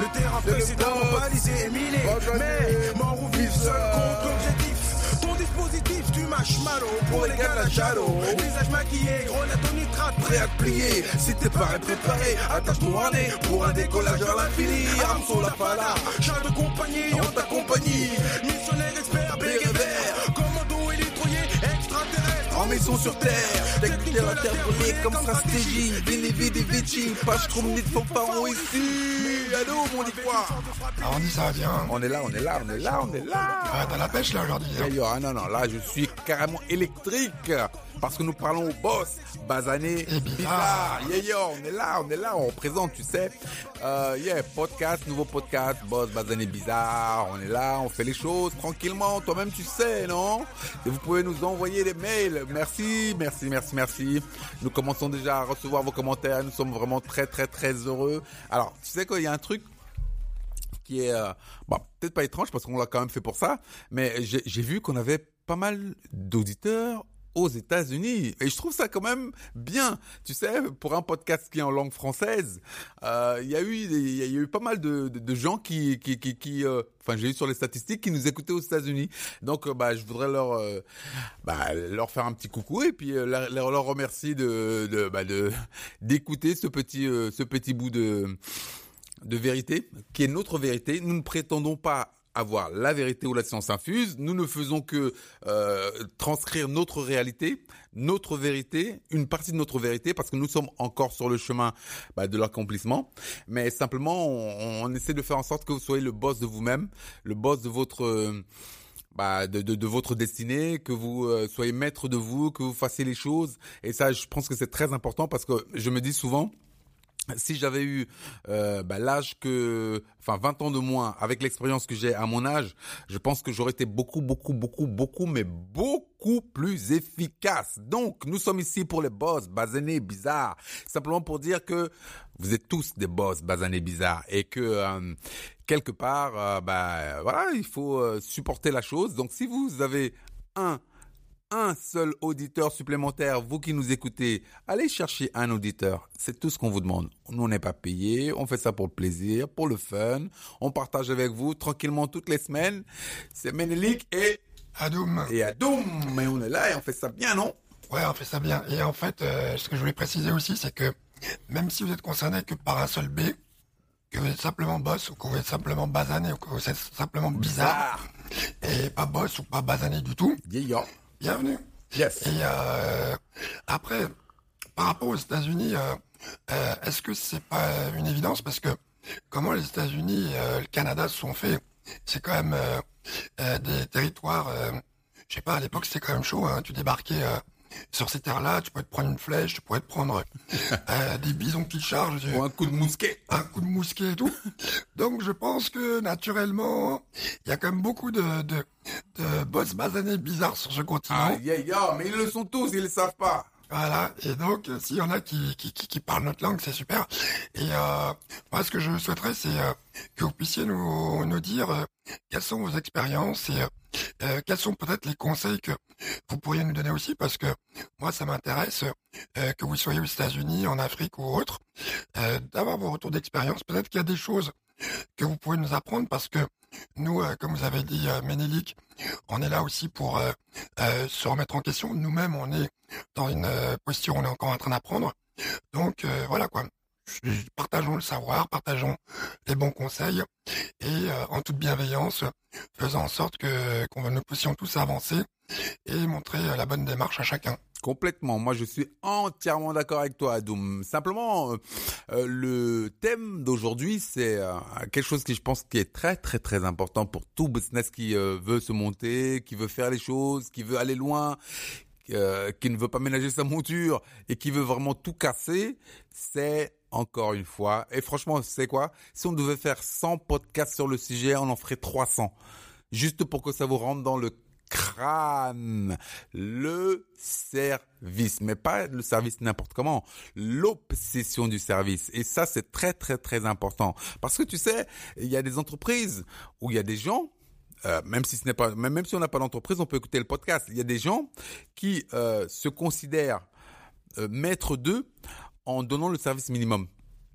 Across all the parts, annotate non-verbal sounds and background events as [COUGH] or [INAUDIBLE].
Le terrain précédemment balisé et miné. Mais mort ou vif, seul contre l'objectif. Ton dispositif, tu mâches malo pour les gars la chalo. Visage maquillé, grenade au nitrate, prêt à te plier. Si t'es pas préparé, attache ton harnais pour un décollage à l'infini. Arme sur la pala, char de compagnie, on t'accompagne. Missionnaire expert, et vert. Commando électroyé, extraterrestre. En maison sur terre, technique de la terre brûlée comme stratégie. Vini vidi vici, pas je trouve ni de fanfaron ici. Allô, mon ivoire. Alors on dit ça, viens. On est là, on est là, on est là, on est là. Ah, t'as la pêche là aujourd'hui. hein. Ah non, non, là, je suis carrément électrique. Parce que nous parlons au boss, Bazané, bizarre. Yeah, yo, on est là, on est là, on présente, tu sais. Euh, yeah, podcast, nouveau podcast, boss, Bazané bizarre. On est là, on fait les choses tranquillement. Toi-même, tu sais, non? Et vous pouvez nous envoyer des mails. Merci, merci, merci, merci. Nous commençons déjà à recevoir vos commentaires. Nous sommes vraiment très, très, très heureux. Alors, tu sais qu'il y a un truc qui est euh, bah, peut-être pas étrange parce qu'on l'a quand même fait pour ça, mais j'ai vu qu'on avait pas mal d'auditeurs aux États-Unis et je trouve ça quand même bien. Tu sais, pour un podcast qui est en langue française, euh, il y a eu il y, a eu pas mal de, gens qui euh, enfin j'ai eu sur les statistiques qui nous écoutaient aux États-Unis. Donc euh, bah je voudrais leur bah, leur faire un petit coucou et puis leur, remercier de bah, de d'écouter ce petit ce petit bout de de vérité, qui est notre vérité. Nous ne prétendons pas avoir la vérité ou la science infuse. Nous ne faisons que euh, transcrire notre réalité, notre vérité, une partie de notre vérité, parce que nous sommes encore sur le chemin bah, de l'accomplissement. Mais simplement, on, essaie de faire en sorte que vous soyez le boss de vous-même, le boss de votre euh, bah, de votre destinée, que vous euh, soyez maître de vous, que vous fassiez les choses. Et ça, je pense que c'est très important parce que je me dis souvent, si j'avais eu euh, bah, l'âge que, enfin 20 ans de moins, avec l'expérience que j'ai à mon âge, je pense que j'aurais été beaucoup, beaucoup, beaucoup, beaucoup, mais beaucoup plus efficace. Donc, nous sommes ici pour les boss, basanés, bizarres, simplement pour dire que vous êtes tous des boss, basanés, bizarres, et que euh, quelque part, euh, bah voilà, il faut euh, supporter la chose. Donc, si vous avez un un seul auditeur supplémentaire, vous qui nous écoutez, allez chercher un auditeur. C'est tout ce qu'on vous demande. Nous, on n'est pas payé, on fait ça pour le plaisir, pour le fun. On partage avec vous tranquillement toutes les semaines. C'est Ménélique et, Adoum. et Adoum. Mais on est là et on fait ça bien, non? Ouais, on fait ça bien. Et en fait, euh, ce que je voulais préciser aussi, c'est que même si vous êtes concerné que par un seul B, que vous êtes simplement boss ou que vous êtes simplement basané ou que vous êtes simplement bizarre et pas boss ou pas basané du tout. Bienvenue. Yes. Et euh, après, par rapport aux États-Unis, euh, euh, est-ce que c'est pas une évidence? Parce que comment les États-Unis, euh, le Canada se sont faits, c'est quand même euh, euh, des territoires. euh, je sais pas, à l'époque c'était quand même chaud. Hein, tu débarquais euh, sur ces terres-là, tu pouvais te prendre une flèche, tu pouvais te prendre euh, des bisons qui chargent. Ou un coup de mousquet. un coup de mousquet et tout. Donc je pense que naturellement, il y a quand même beaucoup de, de, de boss basanés bizarres sur ce continent. Ah, yeah, yeah. Mais ils le sont tous, ils le savent pas. Voilà, et donc euh, s'il y en a qui, qui, parlent notre langue, c'est super. Et euh, moi, ce que je souhaiterais, c'est euh, que vous puissiez nous, nous dire euh, quelles sont vos expériences et euh, quels sont peut-être les conseils que vous pourriez nous donner aussi, parce que moi, ça m'intéresse que vous soyez aux États-Unis, en Afrique ou autre, d'avoir vos retours d'expérience. Peut-être qu'il y a des choses que vous pouvez nous apprendre, parce que nous, euh, comme vous avez dit, euh, Ménélique, on est là aussi pour euh, euh, se remettre en question. Nous-mêmes, on est dans une posture on est encore en train d'apprendre. Donc voilà quoi. Partageons le savoir, partageons les bons conseils et en toute bienveillance, faisons en sorte que nous puissions tous avancer et montrer la bonne démarche à chacun. Complètement. Moi, je suis entièrement d'accord avec toi, Adoum. Simplement, euh, euh, le thème d'aujourd'hui, c'est euh, quelque chose qui, je pense, qui est très, très, très important pour tout business qui veut se monter, qui veut faire les choses, qui veut aller loin, qui ne veut pas ménager sa monture et qui veut vraiment tout casser. C'est encore une fois. Et franchement, c'est quoi? Si on devait faire 100 podcasts sur le sujet, on en ferait 300. Juste pour que ça vous rentre dans le crâne. Le service, mais pas le service n'importe comment, l'obsession du service. Et ça, c'est très, très, très important. Parce que tu sais, il y a des entreprises où il y a des gens, euh, même si ce n'est pas, même, si on n'a pas d'entreprise, on peut écouter le podcast. Il y a des gens qui euh, se considèrent euh, maîtres d'eux en donnant le service minimum.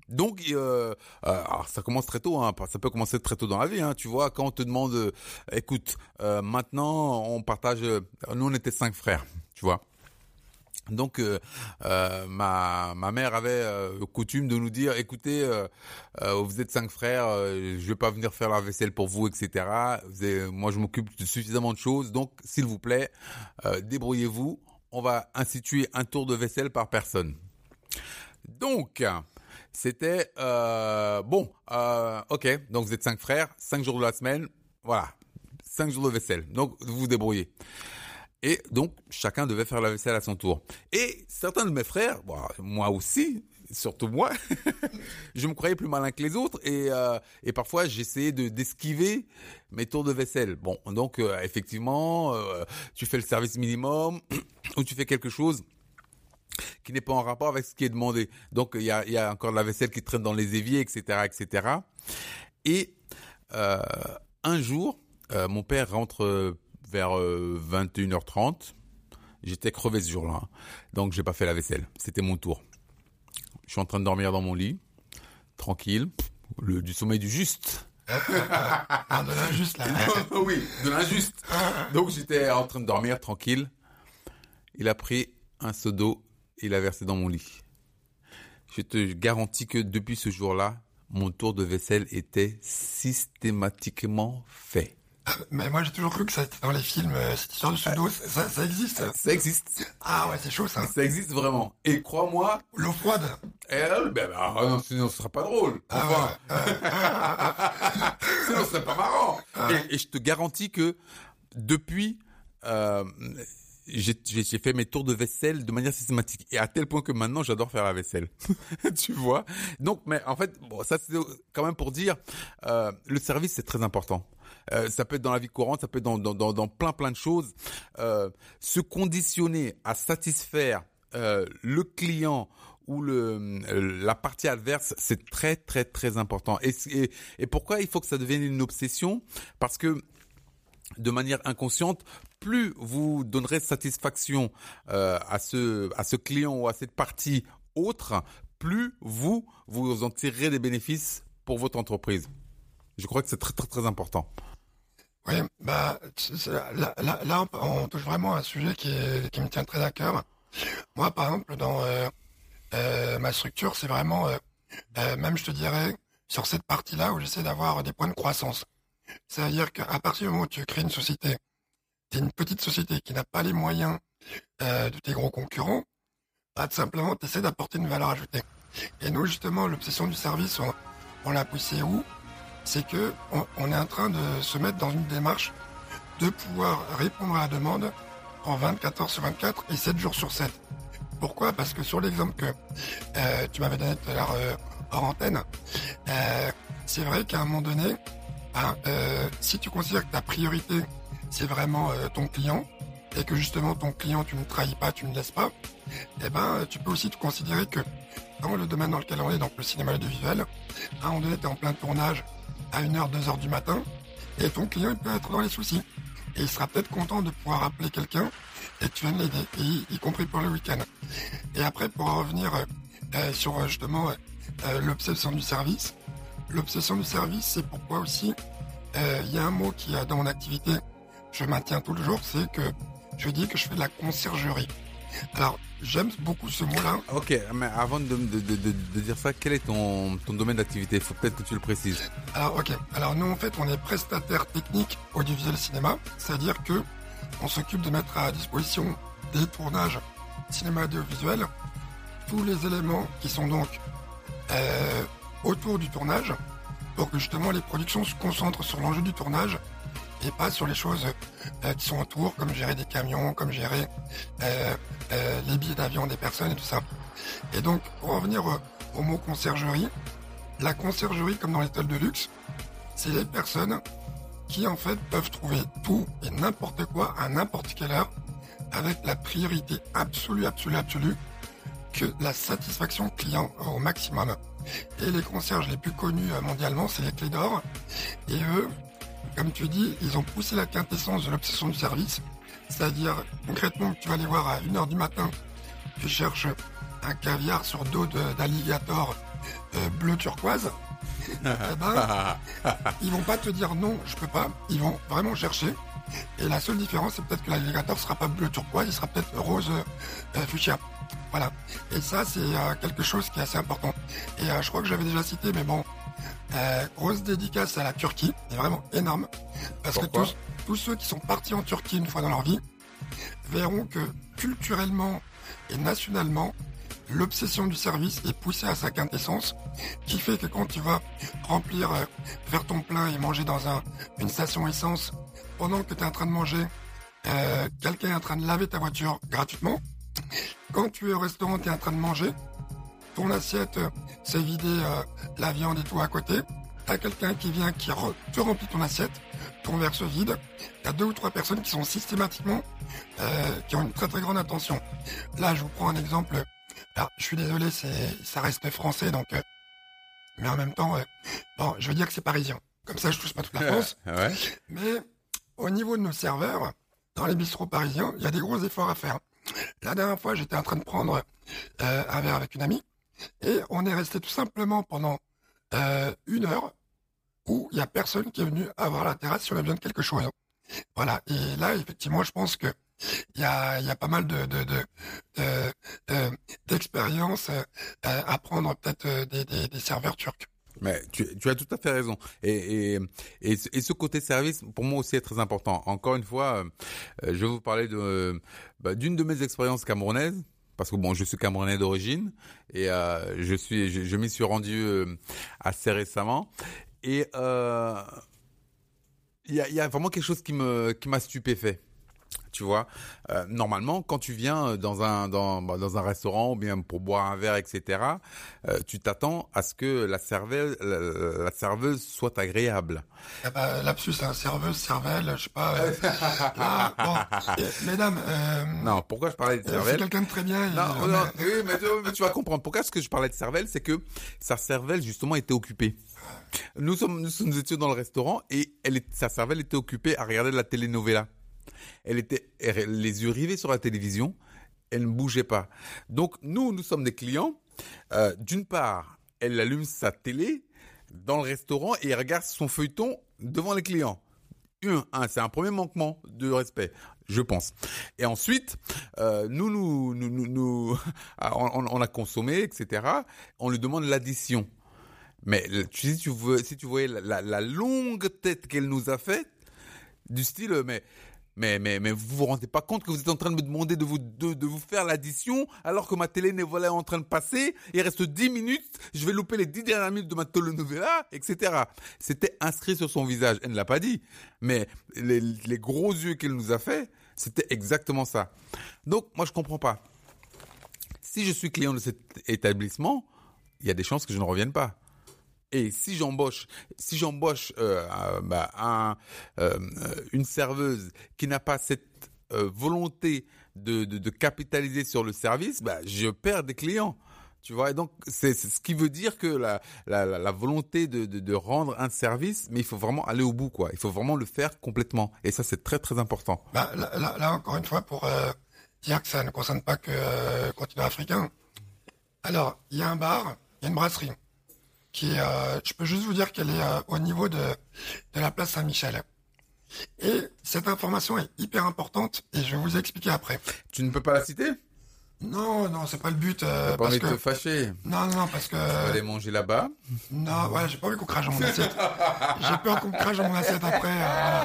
Donc, euh, euh, alors ça commence très tôt, hein, ça peut commencer très tôt dans la vie. Hein, tu vois, quand on te demande, euh, écoute, euh, maintenant on partage, euh, nous on était cinq frères, tu vois. Donc, euh, ma, ma mère avait coutume de nous dire, écoutez, vous êtes cinq frères, je vais pas venir faire la vaisselle pour vous, etc. Vous avez- moi, je m'occupe de suffisamment de choses, donc s'il vous plaît, débrouillez-vous. On va instituer un tour de vaisselle par personne. Donc, c'était euh, bon. euh, ok, donc vous êtes cinq frères, cinq jours de la semaine, voilà, cinq jours de vaisselle. Donc vous vous débrouillez. Et donc chacun devait faire la vaisselle à son tour. Et certains de mes frères, bon, moi aussi, surtout moi, [LAUGHS] je me croyais plus malin que les autres et euh, et parfois j'essayais de d'esquiver mes tours de vaisselle. Bon, donc effectivement, tu fais le service minimum [CLEARS THROAT] ou tu fais quelque chose qui n'est pas en rapport avec ce qui est demandé. Donc il y a, il y a encore de la vaisselle qui traîne dans les éviers, etc., etc. Et euh, un jour, euh, mon père rentre euh, vers euh, 21h30. J'étais crevé ce jour-là, hein. donc j'ai pas fait la vaisselle. C'était mon tour. Je suis en train de dormir dans mon lit, tranquille, le, du sommeil du juste. Ah, de l'injuste, là. [LAUGHS] oui, de l'injuste. Donc j'étais en train de dormir tranquille. Il a pris un seau d'eau il l'a versé dans mon lit. Je te garantis que depuis ce jour-là, mon tour de vaisselle était systématiquement fait. [COUGHS] Mais moi, j'ai toujours cru que ça était dans les films, euh, cette histoire de sudo, ça, ça existe. Ça existe. Ah ouais, c'est chaud, ça. Ça existe vraiment. Et crois-moi, L'eau froide. elle, ben, ben, ah non, sinon ce sera pas drôle. Enfin, [LAUGHS] sinon ce serait pas marrant. Et, et je te garantis que depuis, euh, j'ai fait mes tours de vaisselle de manière systématique et à tel point que maintenant j'adore faire la vaisselle. [LAUGHS] tu vois? Donc, mais en fait, bon, ça c'est quand même pour dire, euh, le service c'est très important. Euh, ça peut être dans la vie courante, ça peut être dans, dans, dans, dans plein plein de choses. Euh, se conditionner à satisfaire euh, le client ou le euh, la partie adverse, c'est très très très important. Et, et, et pourquoi il faut que ça devienne une obsession? Parce que de manière inconsciente, plus vous donnerez satisfaction euh, à ce à ce client ou à cette partie autre, plus vous vous en tirerez des bénéfices pour votre entreprise. Je crois que c'est très très important. Oui, bah, là, on, touche vraiment à un sujet qui, est, qui me tient très à cœur. Moi, par exemple, dans euh, euh, ma structure, c'est vraiment, même je te dirais, sur cette partie-là où j'essaie d'avoir des points de croissance. C'est-à-dire qu'à partir du moment où tu crées une société, une petite société qui n'a pas les moyens euh, de tes gros concurrents, bah, tout simplement, tu d'apporter une valeur ajoutée. Et nous, justement, l'obsession du service, on, l'a poussé où? C'est que on, est en train de se mettre dans une démarche de pouvoir répondre à la demande en 24 heures sur 24 et 7 jours sur 7. Pourquoi? Parce que sur l'exemple que euh, tu m'avais donné tout à l'heure euh, antenne, euh, c'est vrai qu'à un moment donné, euh, si tu considères que ta priorité c'est vraiment euh, ton client et que justement ton client tu ne trahis pas, tu ne laisses pas, eh ben tu peux aussi te considérer que dans le domaine dans lequel on est, donc le cinéma audiovisuel, à un moment donné, tu es en plein tournage à 1h, 2h du matin, et ton client il peut être dans les soucis. Et il sera peut-être content de pouvoir appeler quelqu'un et tu viennes l'aider, y, compris pour le week-end. Et après, pour en revenir euh, euh, sur euh, justement euh, euh, l'obsession du service, l'obsession du service, c'est pourquoi aussi euh, il y a un mot qui dans mon activité, je maintiens tout le jour, c'est que je dis que je fais de la conciergerie. Alors, j'aime beaucoup ce mot-là. Ok, mais avant de, de, de, de, de dire ça, quel est ton, ton domaine d'activité? Il faut peut-être que tu le précises. Alors ok, alors nous en fait on est prestataire technique audiovisuel cinéma, c'est-à-dire que on s'occupe de mettre à disposition des tournages cinéma audiovisuel tous les éléments qui sont donc euh, autour du tournage pour que justement les productions se concentrent sur l'enjeu du tournage pas sur les choses euh, qui sont autour, comme gérer des camions, comme gérer euh, euh, les billets d'avion des personnes et tout ça. Et donc, pour en revenir au, mot conciergerie, la conciergerie, comme dans les de luxe, c'est les personnes qui en fait peuvent trouver tout et n'importe quoi à n'importe quelle heure avec la priorité absolue, absolue, absolue que la satisfaction client au maximum. Et les concierges les plus connus euh, mondialement, c'est les clés d'or. Et eux, comme tu dis, ils ont poussé la quintessence de l'obsession du service. C'est-à-dire, concrètement, tu vas les voir à 1h du matin, tu cherches un caviar sur dos d'alligator euh, bleu turquoise, [LAUGHS] eh ben, ils vont pas te dire non, je peux pas. Ils vont vraiment chercher. Et la seule différence, c'est peut-être que l'alligator sera pas bleu turquoise, il sera peut-être rose euh, fuchsia. Voilà. Et ça, c'est euh, quelque chose qui est assez important. Et je crois que j'avais déjà cité, mais bon, grosse dédicace à la Turquie, c'est vraiment énorme. Parce que tous, tous ceux qui sont partis en Turquie une fois dans leur vie verront que culturellement et nationalement, l'obsession du service est poussée à sa quintessence, qui fait que quand tu vas remplir, euh, faire ton plein et manger dans un, une station essence, pendant que tu es en train de manger, euh, quelqu'un est en train de laver ta voiture gratuitement. Quand tu es au restaurant, tu es en train de manger, ton assiette euh, s'est vidée la viande et tout à côté, t'as quelqu'un qui vient qui te remplit ton assiette, ton verre se vide, t'as deux ou trois personnes qui sont systématiquement, qui ont une très très grande attention. Là, je vous prends un exemple alors, je suis désolé, c'est, ça reste français, donc. Euh, mais en même temps, euh, bon, je veux dire que c'est parisien. Comme ça, je touche pas toute la France. Mais au niveau de nos serveurs, dans les bistrots parisiens, il y a des gros efforts à faire. La dernière fois, j'étais en train de prendre euh, un verre avec une amie, et on est resté tout simplement pendant une heure où il y a personne qui est venu avoir la terrasse si on a besoin de quelque chose. Voilà. Et là, effectivement, je pense que il y a, pas mal de, d'expériences euh, à prendre peut-être euh, des, serveurs turcs. Mais tu, as tout à fait raison. Et, ce côté service, pour moi aussi, est très important. Encore une fois, euh, je vais vous parler bah, d'une de mes expériences camerounaises. Parce que bon, je suis camerounais d'origine et euh, je suis, je, m'y suis rendu assez récemment. Et il y, a, vraiment quelque chose qui m'a stupéfait tu vois. Euh, normalement, quand tu viens euh, dans un dans, bah, dans un restaurant ou bien pour boire un verre, etc., euh, tu t'attends à ce que la serveuse la, serveuse soit agréable. Ah bah, lapsus, hein, serveuse, cervelle, je sais pas. [LAUGHS] Ah, bon, mesdames. non, pourquoi je parlais de cervelle C'est quelqu'un de très bien. Non, non, oui, mais, tu vas comprendre. Pourquoi est-ce que je parlais de cervelle? C'est que sa cervelle justement était occupée. Nous sommes, nous, étions dans le restaurant et elle, sa cervelle était occupée à regarder la telenovela. Elle était les yeux rivés sur la télévision, elle ne bougeait pas. Donc nous, nous sommes des clients. Euh, d'une part, elle allume sa télé dans le restaurant et regarde son feuilleton devant les clients. Un, c'est un premier manquement de respect, je pense. Et ensuite, euh, nous, nous, nous, nous, [LAUGHS] on, a consommé, etc. On lui demande l'addition. Mais si tu, veux, si tu voyais la, la longue tête qu'elle nous a faite, du style, mais mais, mais, mais vous vous rendez pas compte que vous êtes en train de me demander de vous, de, de vous faire l'addition alors que ma télé voilà en train de passer, il reste 10 minutes, je vais louper les 10 dernières minutes de ma telenovela, etc. C'était inscrit sur son visage. Elle ne l'a pas dit, mais les, les gros yeux qu'elle nous a fait, c'était exactement ça. Donc, moi, je comprends pas. Si je suis client de cet établissement, il y a des chances que je ne revienne pas. Et si j'embauche, si j'embauche euh, bah, un, euh, une serveuse qui n'a pas cette euh, volonté de, de, capitaliser sur le service, bah, je perds des clients. Tu vois, et donc c'est ce qui veut dire que la, la, volonté de, de, rendre un service, mais il faut vraiment aller au bout, quoi. Il faut vraiment le faire complètement. Et ça, c'est très très important. Bah, là, là, encore une fois, pour euh, dire que ça ne concerne pas que euh, le continent africain. Alors, il y a un bar, il y a une brasserie qui euh, je peux juste vous dire qu'elle est euh, au niveau de, de la place Saint-Michel. Et cette information est hyper importante et je vais vous expliquer après. Tu ne peux pas la citer? Non, non, c'est pas le but. Euh, pas envie de te fâcher? Non, non, parce que... Tu vas aller manger là-bas? Non, ouais, j'ai pas envie qu'on crache dans mon assiette. j'ai peur qu'on crache dans mon assiette après. Euh,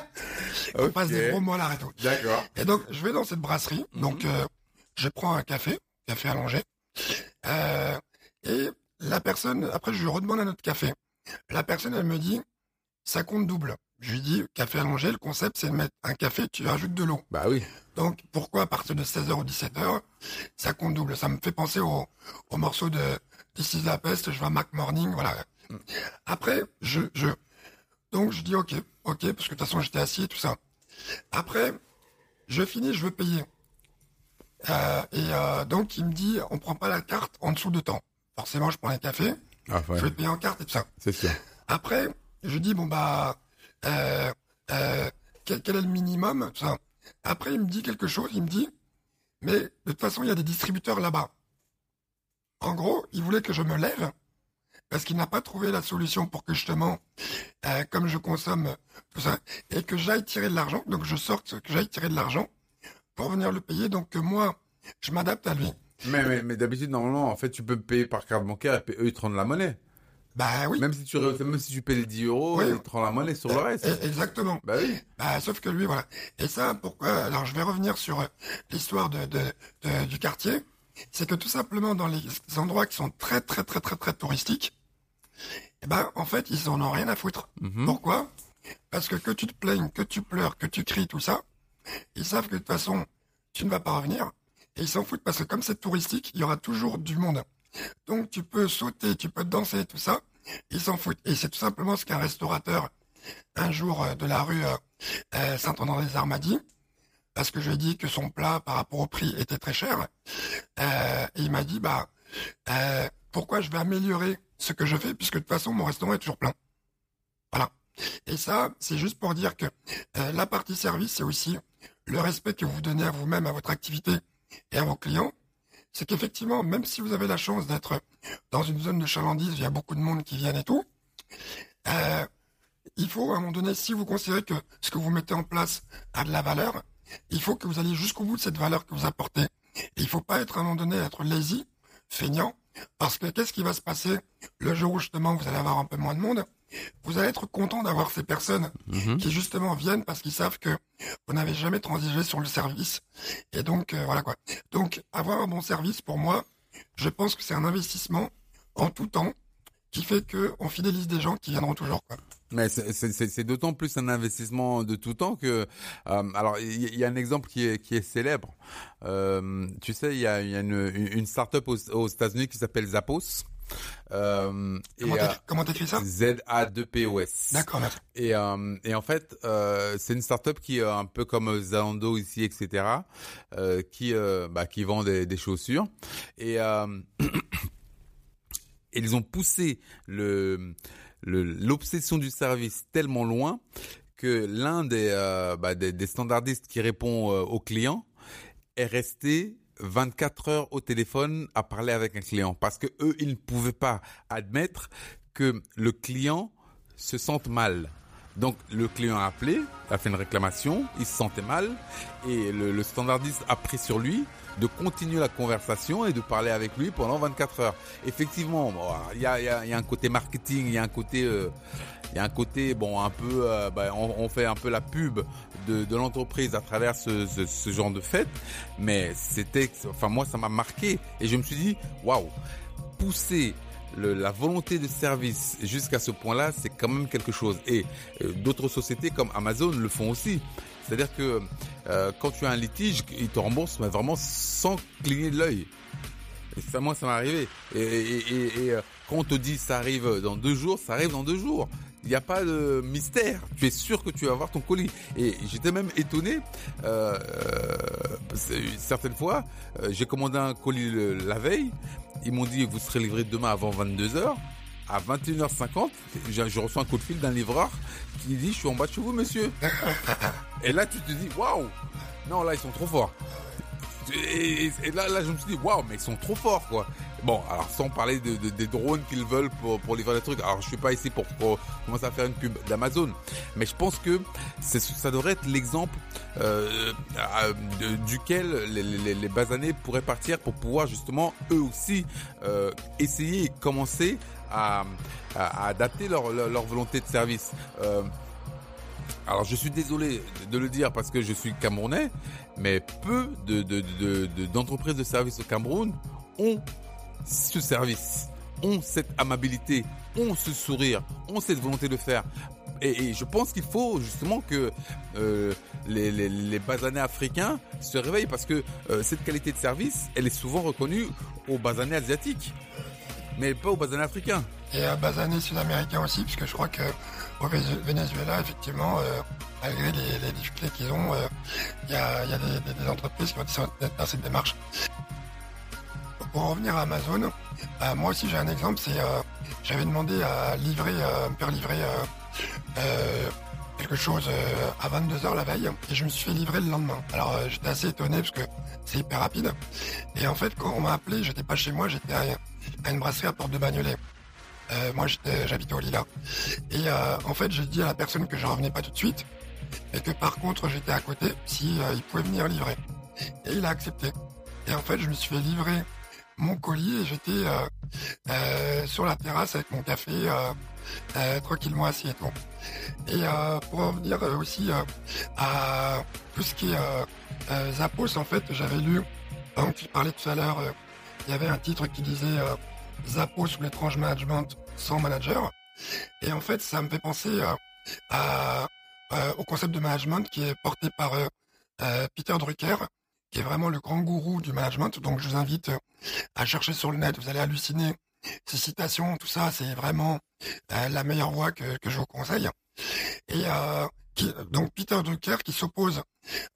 voilà. On passe des gros mots là et tout. D'accord. Et donc, je vais dans cette brasserie. Donc, mhm. je prends un café, café allongé. et la personne, après je lui redemande un autre café. La personne, elle me dit, ça compte double. Je lui dis, café allongé, le concept, c'est de mettre un café, tu rajoutes de l'eau. Bah oui. Donc, pourquoi à partir de 16h ou 17h, ça compte double? Ça me fait penser au, au morceau de This la peste, je vais à Mac Morning, voilà. Après, je, je, donc je dis ok, ok, parce que de toute façon j'étais assis et tout ça. Après, je finis, je veux payer. Euh, et euh, donc il me dit, on prend pas la carte en dessous de temps forcément, je prends un café, ah, je vais te payer en carte et tout ça. C'est sûr. Après, je dis, bon, bah, euh, euh, quel, est le minimum ça. Après, il me dit quelque chose, il me dit, mais de toute façon, il y a des distributeurs là-bas. En gros, il voulait que je me lève parce qu'il n'a pas trouvé la solution pour que justement, euh, comme je consomme tout ça, et que j'aille tirer de l'argent, donc je sorte, que j'aille tirer de l'argent pour venir le payer, donc que moi, je m'adapte à lui. Mais, mais, mais d'habitude, normalement, en fait, tu peux payer par carte bancaire et puis eux, ils te rendent la monnaie. Bah oui. Même si tu, même si tu payes les 10 euros, Oui. ils te rendent la monnaie sur le reste. E- Exactement. Bah oui. Bah, sauf que lui, voilà. Et ça, pourquoi Alors, je vais revenir sur euh, l'histoire de, de- de- du quartier. C'est que tout simplement, dans les endroits qui sont très, très, très, très, très touristiques, eh ben, en fait, ils en ont rien à foutre. Mhm. Pourquoi? Parce que que tu te plaignes, que tu pleures, que tu cries, tout ça, ils savent que de toute façon, tu ne vas pas revenir. Et ils s'en foutent parce que comme c'est touristique, il y aura toujours du monde. Donc, tu peux sauter, tu peux danser, tout ça. Ils s'en foutent. Et c'est tout simplement ce qu'un restaurateur, un jour euh, de la rue euh, euh, Saint-André-des-Arts m'a dit, parce que je lui ai dit que son plat par rapport au prix était très cher. Et il m'a dit, bah, pourquoi je vais améliorer ce que je fais, puisque de toute façon, mon restaurant est toujours plein. Voilà. Et ça, c'est juste pour dire que la partie service, c'est aussi le respect que vous donnez à vous-même, à votre activité et à vos clients. C'est qu'effectivement, même si vous avez la chance d'être dans une zone de chalandise, il y a beaucoup de monde qui viennent et tout, euh, il faut à un moment donné, si vous considérez que ce que vous mettez en place a de la valeur, il faut que vous alliez jusqu'au bout de cette valeur que vous apportez. Et il faut pas être à un moment donné être lazy, feignant, parce que qu'est-ce qui va se passer le jour où justement vous allez avoir un peu moins de monde? Vous allez être content d'avoir ces personnes Mhm. qui justement viennent parce qu'ils savent que vous n'avez jamais transigé sur le service. Et donc euh, voilà quoi. Donc avoir un bon service pour moi, je pense que c'est un investissement en tout temps qui fait que on fidélise des gens qui viendront toujours quoi. Mais c'est- d'autant plus un investissement de tout temps que, euh, alors il y, y a un exemple qui est qui est célèbre. Euh, tu sais, il y a, y a une, une start-up aux, aux États-Unis qui s'appelle Zappos. Euh, et Comment euh, t'écris- comment t'écris ça? Z-A-2-P-O-S. D'accord. Et, euh, et en fait, euh, c'est une start-up qui est un peu comme Zalando ici, etc., euh, qui, euh, bah, qui vend des, des chaussures. Et euh, [CLEARS THROAT] ils ont poussé le- l'obsession du service tellement loin que l'un des, euh, bah, standardistes qui répond euh, aux clients est resté 24 heures au téléphone à parler avec un client parce que eux ils ne pouvaient pas admettre que le client se sente mal. Donc le client a appelé, a fait une réclamation, il se sentait mal et le, standardiste a pris sur lui de continuer la conversation et de parler avec lui pendant 24 heures. Effectivement, il y a, un côté marketing, il y a un côté, euh, il y a un côté bon un peu, euh, bah, on, fait un peu la pub de, l'entreprise à travers ce, ce, ce genre de fête, mais c'était, enfin moi ça m'a marqué et je me suis dit waouh, pousser le- la volonté de service jusqu'à ce point-là, c'est quand même quelque chose. Et euh, d'autres sociétés comme Amazon le font aussi. C'est-à-dire que euh, quand tu as un litige, ils te remboursent mais vraiment sans cligner de l'œil. Et ça, moi, ça m'est arrivé. Et, et, et- euh, quand on te dit ça arrive dans deux jours, ça arrive dans deux jours. Il n'y a pas de mystère. Tu es sûr que tu vas avoir ton colis. Et j'étais même étonné. Euh, euh, certaines fois, j'ai commandé un colis la veille. Ils m'ont dit vous serez livré demain avant 22 h À 21h50, je, je reçois un coup de fil d'un livreur qui dit je suis en bas de chez vous, monsieur. [LAUGHS] Et là, tu te dis waouh. Non, là ils sont trop forts. Et, et- et là, là, je me suis dit, waouh, mais ils sont trop forts, quoi. Bon, alors sans parler de, de- des drones qu'ils veulent pour, pour livrer des trucs. Alors, je suis pas ici pour, pour commencer à faire une pub d'Amazon, mais je pense que ça devrait être l'exemple euh, duquel les, les, les basanés pourraient partir pour pouvoir justement eux aussi euh, essayer et commencer à, à- à adapter leur, leur, volonté de service. Euh, alors je suis désolé de le dire parce que je suis camerounais, mais peu de, de, de- de- d'entreprises de service au Cameroun ont ce service, ont cette amabilité, ont ce sourire, ont cette volonté de faire. Et, je pense qu'il faut justement que euh, les, basanés africains se réveillent parce que euh, cette qualité de service, elle est souvent reconnue aux basanés asiatiques, mais pas aux basanés africains. Et à basané sud-américain aussi, puisque je crois que au Venezuela, effectivement, euh, malgré les, difficultés qu'ils ont, il y a, des, entreprises qui ont dans cette démarche. Pour revenir à Amazon, euh, moi aussi j'ai un exemple, c'est euh, j'avais demandé à livrer, euh, me faire livrer euh, euh, quelque chose à 22h la veille et je me suis fait livrer le lendemain. Alors j'étais assez étonné parce que c'est hyper rapide. Et en fait quand on m'a appelé, j'étais pas chez moi, j'étais à, une brasserie à Porte de Bagnolet. Moi, j'habitais au Lila. Et en fait, j'ai dit à la personne que je revenais pas tout de suite, et que par contre, j'étais à côté, si il pouvait venir livrer. Et il a accepté. Et en fait, je me suis fait livrer mon colis et j'étais sur la terrasse avec mon café, tranquillement assis et tout. Et pour revenir aussi à tout ce qui est Zappos, en fait, j'avais lu, donc tu parlais tout à l'heure, il y avait un titre qui disait Zappos sous l'étrange management sans manager. Et en fait, ça me fait penser au concept de management qui est porté par Peter Drucker, qui est vraiment le grand gourou du management. Donc, je vous invite à chercher sur le net. Vous allez halluciner. Ces citations, tout ça, c'est vraiment la meilleure voie que, je vous conseille. Et donc Peter Drucker qui s'oppose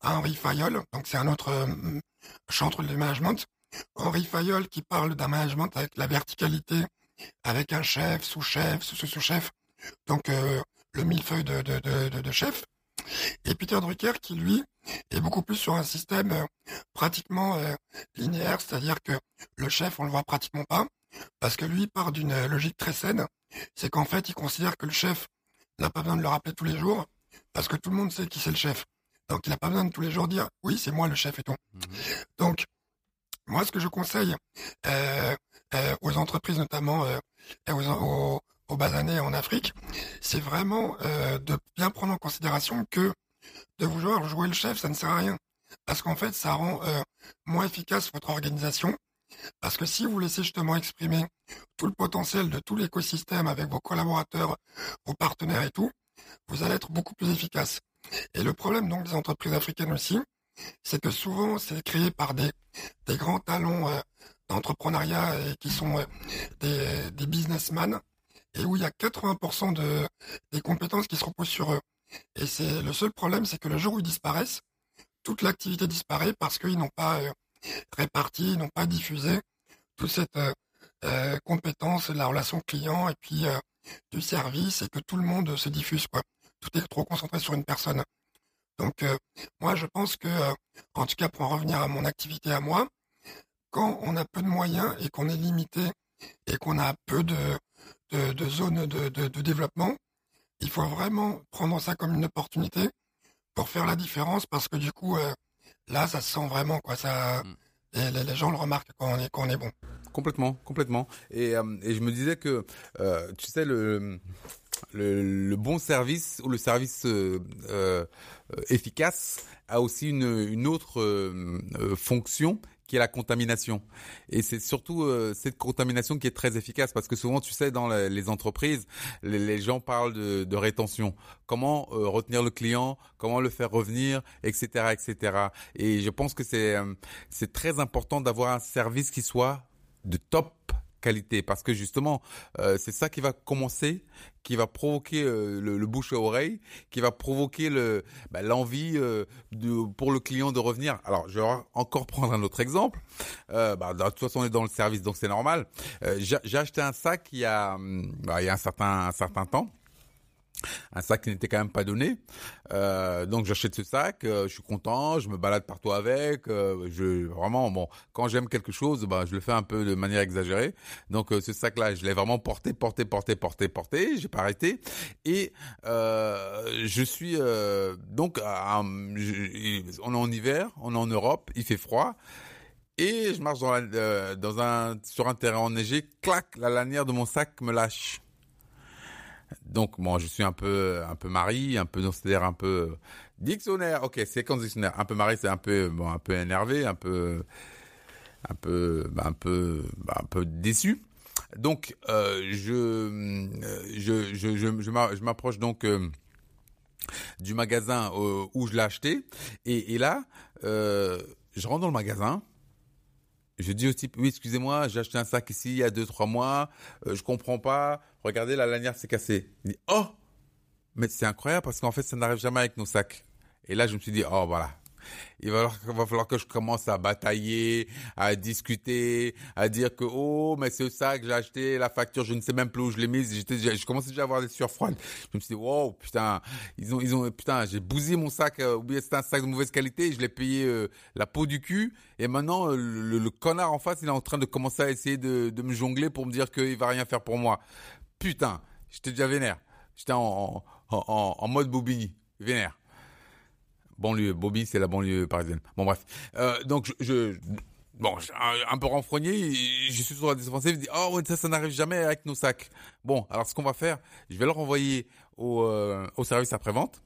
à Henri Fayol, donc c'est un autre chantre de management, Henri Fayol qui parle d'un management avec la verticalité, avec un chef, sous-chef, sous-sous-chef, donc euh, le millefeuille de, de, de, de, chef. Et Peter Drucker qui, lui, est beaucoup plus sur un système euh, pratiquement euh, linéaire, c'est-à-dire que le chef, on le voit pratiquement pas, parce que lui part d'une logique très saine, c'est qu'en fait, il considère que le chef n'a pas besoin de le rappeler tous les jours, parce que tout le monde sait qui c'est le chef. Donc il n'a pas besoin de tous les jours dire oui, c'est moi le chef et tout. Mmh Donc moi, ce que je conseille euh, euh, aux entreprises, notamment euh, aux, aux, aux basanés en Afrique, c'est vraiment euh, de bien prendre en considération que de vouloir jouer le chef, ça ne sert à rien. Parce qu'en fait, ça rend euh, moins efficace votre organisation. Parce que si vous laissez justement exprimer tout le potentiel de tout l'écosystème avec vos collaborateurs, vos partenaires et tout, vous allez être beaucoup plus efficace. Et le problème donc des entreprises africaines aussi, c'est que souvent c'est créé par des, grands talents euh, d'entrepreneuriat et qui sont euh, des, des businessmen et où il y a 80% de, des compétences qui se reposent sur eux. Et c'est le seul problème, c'est que le jour où ils disparaissent, toute l'activité disparaît parce qu'ils n'ont pas euh, réparti, ils n'ont pas diffusé toute cette euh, compétence de la relation client et puis du service et que tout le monde se diffuse quoi. Tout est trop concentré sur une personne. Donc euh, moi je pense que, euh, en tout cas pour en revenir à mon activité à moi, quand on a peu de moyens et qu'on est limité et qu'on a peu de, zones de, développement, il faut vraiment prendre ça comme une opportunité pour faire la différence parce que du coup euh, là ça se sent vraiment quoi ça mm. et les, les, gens le remarquent quand on est quand on est bon. Complètement, complètement. Et, et je me disais que tu sais le le, le, bon service ou le service euh, euh, efficace a aussi une, une autre euh, euh, fonction qui est la contamination. Et c'est surtout euh, cette contamination qui est très efficace parce que souvent, tu sais, dans les entreprises, les, gens parlent de, rétention. Comment retenir le client, comment le faire revenir, etc., etc. Et je pense que c'est c'est très important d'avoir un service qui soit de top qualité. Parce que justement euh, c'est ça qui va commencer qui va provoquer euh, le, le, bouche à oreille qui va provoquer le bah, l'envie euh, de pour le client de revenir. Alors je vais encore [LAUGHS] prendre un autre exemple. Euh, bah, de toute façon on est dans le service donc c'est normal. Euh, j'ai acheté un sac il y a bah, il y a un certain un certain temps un sac qui n'était quand même pas donné. Euh, donc j'achète ce sac, euh, je suis content, je me balade partout avec. Euh, je vraiment bon, quand j'aime quelque chose, bah je le fais un peu de manière exagérée. Donc euh, ce sac-là, je l'ai vraiment porté, porté, porté, porté, porté. J'ai pas arrêté. Et euh, je suis donc je, on est en hiver, on est en Europe, il fait froid. Et je marche dans, la, dans un sur un terrain enneigé, clac, la lanière de mon sac me lâche. Donc, moi, je suis un peu, un peu mari, un peu, c'est-à-dire un peu dictionnaire. Ok, c'est dictionnaire. Un peu mari, c'est un peu, bon, un peu énervé, un peu, un peu, bah, un peu, bah, un peu déçu. Donc, euh, je, je, je, je, je m'approche donc euh, du magasin euh, où je l'ai acheté, et, et là, euh, je rentre dans le magasin je dis au type, oui, excusez-moi, j'ai acheté un sac ici il y a deux, trois mois, euh, je comprends pas, regardez, la lanière s'est cassée. Il dit, oh, mais c'est incroyable parce qu'en fait, ça n'arrive jamais avec nos sacs. Et là, je me suis dit, oh, voilà. Il va falloir, que je commence à batailler, à discuter, à dire que oh mais c'est ça que j'ai acheté, la facture, je ne sais même plus où je l'ai mise. Je commençais déjà à avoir des sueurs froides. Je me suis dit wow putain, ils ont, ils ont, putain, j'ai bousillé mon sac, euh, oublié c'était un sac de mauvaise qualité, je l'ai payé euh, la peau du cul, et maintenant euh, le, connard en face, il est en train de commencer à essayer de, me jongler pour me dire qu'il va rien faire pour moi. Putain, j'étais déjà vénère. J'étais en, en, mode Bobigny, vénère banlieue. Bobby, c'est la banlieue parisienne. Bon, bref. Euh, donc, je, bon, un, peu renfrogné, je suis sur la défensive, je dis, oh, ça, ça n'arrive jamais avec nos sacs. Bon, alors ce qu'on va faire, je vais le renvoyer au, euh, au service après-vente.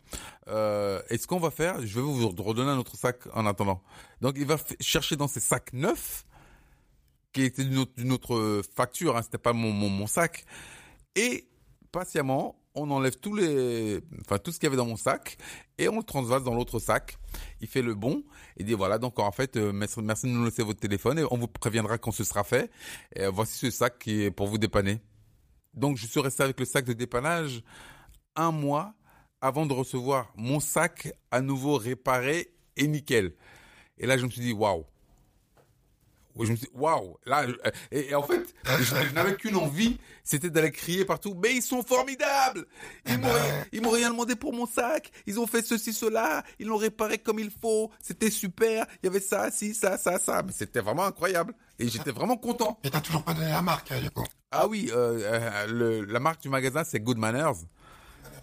Euh, et ce qu'on va faire, je vais vous redonner un autre sac en attendant. Donc, il va chercher dans ses sacs neufs, qui étaient d'une autre, facture, hein, c'était pas mon, mon sac, et patiemment, on enlève tous les, enfin tout ce qu'il y avait dans mon sac et on le transvase dans l'autre sac. Il fait le bon et dit voilà donc en fait euh, merci, de nous laisser votre téléphone et on vous préviendra quand ce sera fait. Euh, voici ce sac qui est pour vous dépanner. Donc je suis resté avec le sac de dépannage un mois avant de recevoir mon sac à nouveau réparé et nickel. Et là je me suis dit waouh je me suis waouh, là, euh, et, en fait, je, n'avais qu'une envie, c'était d'aller crier partout, mais ils sont formidables! Ils eh m'ont, ben. ils m'ont rien demandé pour mon sac, ils ont fait ceci, cela, ils l'ont réparé comme il faut, c'était super, il y avait ça, ci, ça, ça, ça, mais c'était vraiment incroyable. Et j'étais vraiment content. Et t'as toujours pas donné la marque, hein, du coup. Ah oui, euh, euh, le, la marque du magasin, c'est Good Manners.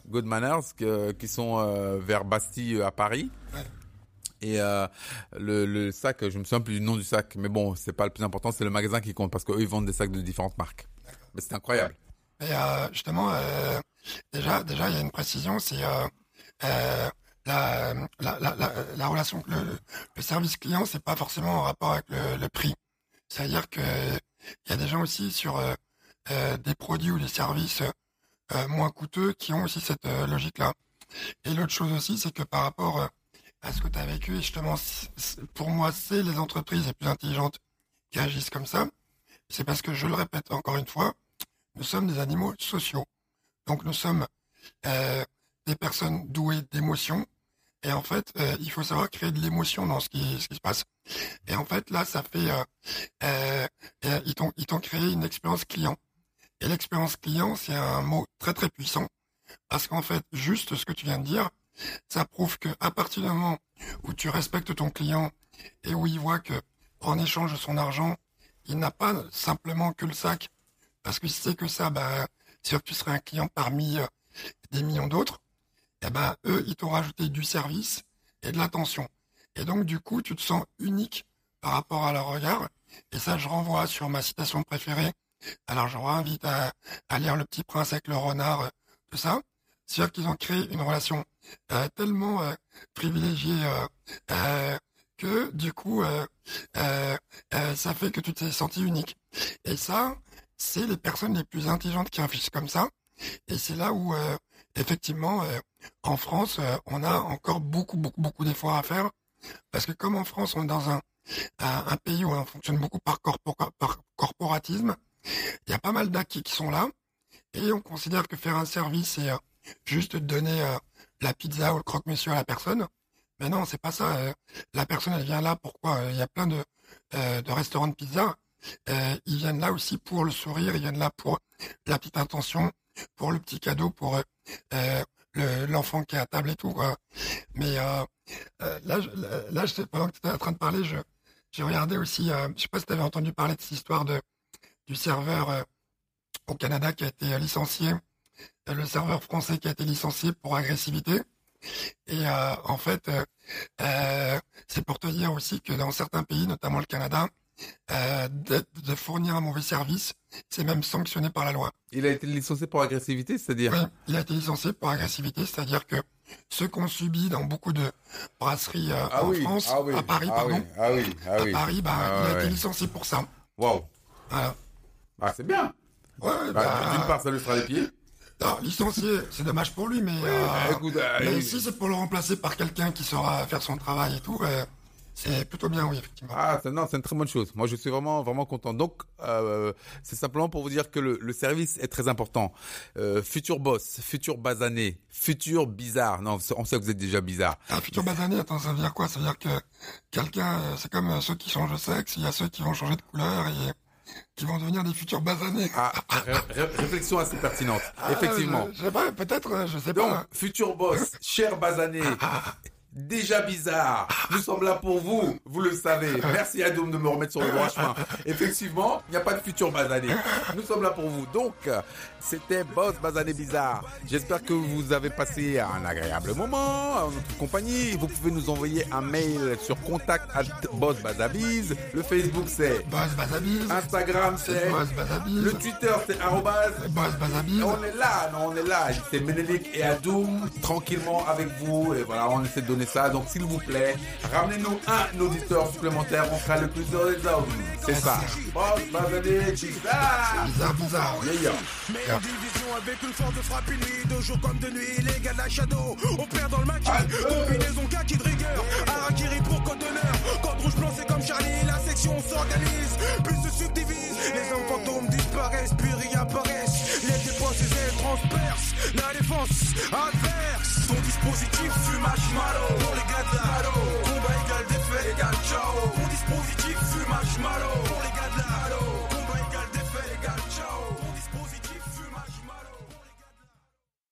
Good Manners, que, qui sont euh, vers Bastille à Paris. Et euh, le, le, sac, je me souviens plus du nom du sac, mais bon, c'est pas le plus important, c'est le magasin qui compte parce qu'eux ils vendent des sacs de différentes marques. Mais c'est incroyable. Et euh, justement, euh, déjà, déjà, il y a une précision, c'est la, la, la, la, relation, le, le service client, c'est pas forcément en rapport avec le, le prix. C'est-à-dire que il y a des gens aussi sur des produits ou des services moins coûteux qui ont aussi cette logique-là. Et l'autre chose aussi, c'est que par rapport à ce que tu as vécu. Et justement, pour moi, c'est les entreprises les plus intelligentes qui agissent comme ça. C'est parce que, je le répète encore une fois, nous sommes des animaux sociaux. Donc nous sommes euh, des personnes douées d'émotions. Et en fait, euh, il faut savoir créer de l'émotion dans ce qui, se passe. Et en fait, là, ça fait... Euh, euh ils t'ont créé une expérience client. Et l'expérience client, c'est un mot très très puissant. Parce qu'en fait, juste ce que tu viens de dire, ça prouve que à partir du moment où tu respectes ton client et où il voit que en échange de son argent, il n'a pas simplement que le sac, parce que si c'est que ça, bah, que tu serais un client parmi euh, des millions d'autres. Eh ben, eux, ils t'ont rajouté du service et de l'attention. Et donc, du coup, tu te sens unique par rapport à leur regard. Et ça, je renvoie sur ma citation préférée. Alors, je invite à, à lire Le Petit Prince avec le renard, euh, tout ça. C'est-à-dire qu'ils ont créé une relation tellement euh, privilégiée euh, que du coup, ça fait que tu t'es senti unique. Et ça, c'est les personnes les plus intelligentes qui réfléchissent comme ça. Et c'est là où, effectivement, en France, on a encore beaucoup, beaucoup, beaucoup d'efforts à faire. Parce que comme en France, on est dans un, un, pays où on fonctionne beaucoup par, par corporatisme, il y a pas mal d'acquis qui sont là. Et on considère que faire un service et juste donner euh, pizza ou le croque-monsieur à la personne. Mais non, c'est pas ça. Euh, la personne, elle vient là pourquoi euh, Il y a plein de, de restaurants de pizza. ils viennent là aussi pour le sourire, ils viennent là pour la petite intention, pour le petit cadeau, pour l'enfant qui est à table et tout. Quoi. Mais là, je, là, je, pendant que tu étais en train de parler, je j'ai regardé aussi, je sais pas si tu avais entendu parler de cette histoire de du serveur au Canada qui a été licencié le serveur français qui a été licencié pour agressivité. Et euh, en fait, euh, euh, c'est pour te dire aussi que dans certains pays, notamment le Canada, de, de, fournir un mauvais service, c'est même sanctionné par la loi. Il a été licencié pour agressivité, c'est-à-dire Oui, il a été licencié pour agressivité, c'est-à-dire que ce qu'on subit dans beaucoup de brasseries ah en France, ah à Paris, ah pardon, oui, à Paris, bah, il a été licencié pour ça. Waouh. Voilà. Ah, c'est bien. Ouais, bah, bah, D'une part, ça lui fera les pieds. Non, licencié, c'est dommage pour lui, mais, euh, bah, écoute, euh, mais si c'est pour le remplacer par quelqu'un qui saura faire son travail et tout, euh, c'est plutôt bien, oui, effectivement. Ah, c'est- non, c'est une très bonne chose. Moi, je suis vraiment, vraiment content. Donc, euh, c'est simplement pour vous dire que le, le service est très important. Euh, futur boss, futur basané, futur bizarre. Non, on sait que vous êtes déjà bizarre. Un futur basané, attends, ça veut dire quoi? Ça veut dire que quelqu'un, euh, c'est comme euh, ceux qui changent de sexe, il y a ceux qui vont changer de couleur et qui vont devenir des futurs basanés. Ah, ré- ré- réflexion assez pertinente. Effectivement. Ah, Je, je sais pas, peut-être, je sais Donc, pas. futur boss, cher basané, déjà bizarre, nous sommes là pour vous, vous le savez. Merci Adoum de me remettre sur le droit chemin. Effectivement, il n'y a pas de futur basané. Nous sommes là pour vous. Donc, c'était Boss Basané Bizarre. J'espère que vous avez passé un agréable moment en notre compagnie. Vous pouvez nous envoyer un mail sur contact at Boss Bazabiz. Le Facebook, c'est Boss Bazabiz. Instagram, c'est Boss Bazabiz. le Twitter, c'est arrobase Boss Bazabiz. on est là, non, on est là. C'est Ménélique et Adoum, tranquillement avec vous. Et voilà, on essaie de donner ça. Donc, s'il vous plaît, ramenez-nous un auditeur supplémentaire. On fera le plus heureux des. C'est ça. Mais en division avec une force de frappe inouïe De jour comme de nuit, les gars de la Shadow On perd dans le maquis, combinaison kaki de rigueur. Harakiri pour code d'honneur. Code rouge blanc c'est comme Charlie. La section s'organise, puis se subdivise Les hommes fantômes disparaissent, puis réapparaissent Les dépenses et transpercent La défense adverse Ton dispositif fumage malo Pour les gars de la Combat égal défaite égal ciao. Ton dispositif fumage malo